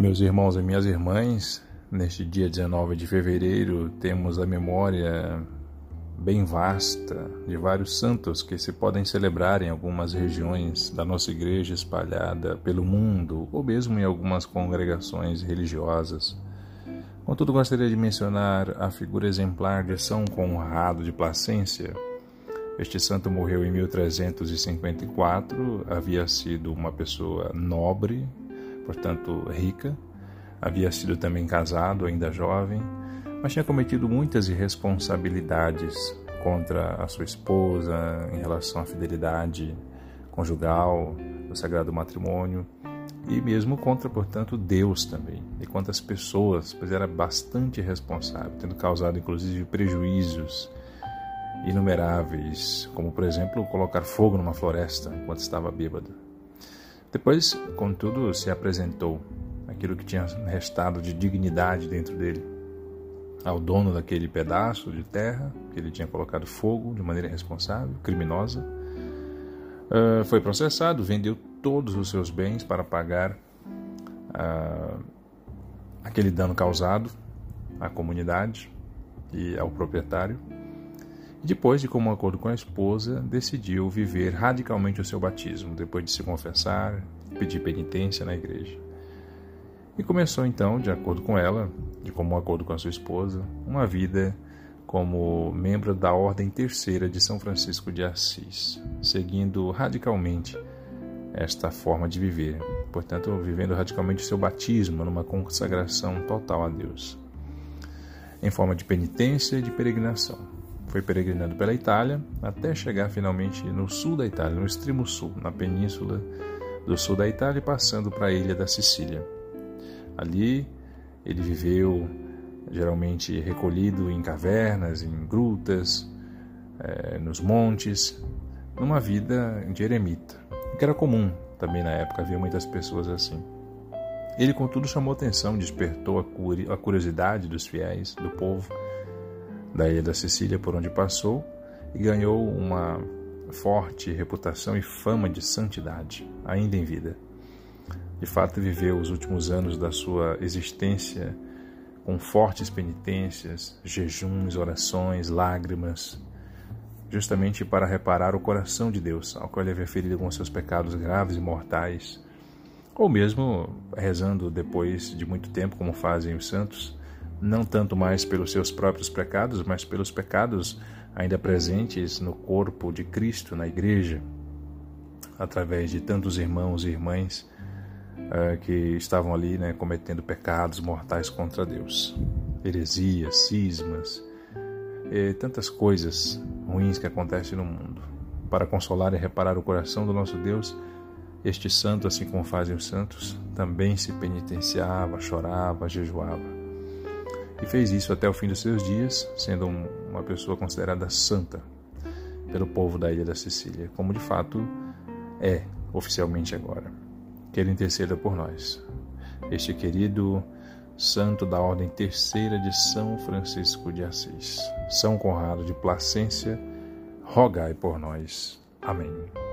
Meus irmãos e minhas irmãs, neste dia 19 de fevereiro temos a memória bem vasta de vários santos que se podem celebrar em algumas regiões da nossa igreja espalhada pelo mundo ou mesmo em algumas congregações religiosas. Contudo, gostaria de mencionar a figura exemplar de São Conrado de Placência. Este santo morreu em 1354, havia sido uma pessoa nobre, portanto rica, havia sido também casado, ainda jovem, mas tinha cometido muitas irresponsabilidades contra a sua esposa em relação à fidelidade conjugal, do sagrado matrimônio e mesmo contra, portanto, Deus também e contra as pessoas, pois era bastante responsável, tendo causado inclusive prejuízos inumeráveis, como por exemplo colocar fogo numa floresta enquanto estava bêbado. Depois, contudo, se apresentou aquilo que tinha restado de dignidade dentro dele ao dono daquele pedaço de terra que ele tinha colocado fogo de maneira irresponsável, criminosa. Uh, foi processado, vendeu todos os seus bens para pagar uh, aquele dano causado à comunidade e ao proprietário. Depois de comum acordo com a esposa, decidiu viver radicalmente o seu batismo, depois de se confessar pedir penitência na igreja. E começou então, de acordo com ela, de comum acordo com a sua esposa, uma vida como membro da Ordem Terceira de São Francisco de Assis, seguindo radicalmente esta forma de viver, portanto, vivendo radicalmente o seu batismo numa consagração total a Deus, em forma de penitência e de peregrinação. Foi peregrinando pela Itália até chegar finalmente no sul da Itália, no extremo sul, na península do sul da Itália, passando para a ilha da Sicília. Ali ele viveu geralmente recolhido em cavernas, em grutas, é, nos montes, numa vida de eremita, que era comum também na época, havia muitas pessoas assim. Ele, contudo, chamou atenção, despertou a curiosidade dos fiéis, do povo, da ilha da Sicília por onde passou e ganhou uma forte reputação e fama de santidade, ainda em vida. De fato, viveu os últimos anos da sua existência com fortes penitências, jejuns, orações, lágrimas, justamente para reparar o coração de Deus, ao qual ele havia ferido com seus pecados graves e mortais, ou mesmo rezando depois de muito tempo, como fazem os santos, não tanto mais pelos seus próprios pecados, mas pelos pecados ainda presentes no corpo de Cristo, na igreja, através de tantos irmãos e irmãs uh, que estavam ali né, cometendo pecados mortais contra Deus. Heresias, cismas, e tantas coisas ruins que acontecem no mundo. Para consolar e reparar o coração do nosso Deus, este santo, assim como fazem os santos, também se penitenciava, chorava, jejuava e fez isso até o fim dos seus dias, sendo uma pessoa considerada santa pelo povo da ilha da Sicília, como de fato é oficialmente agora. Que ele interceda por nós. Este querido santo da ordem terceira de São Francisco de Assis, São Conrado de Placência, rogai por nós. Amém.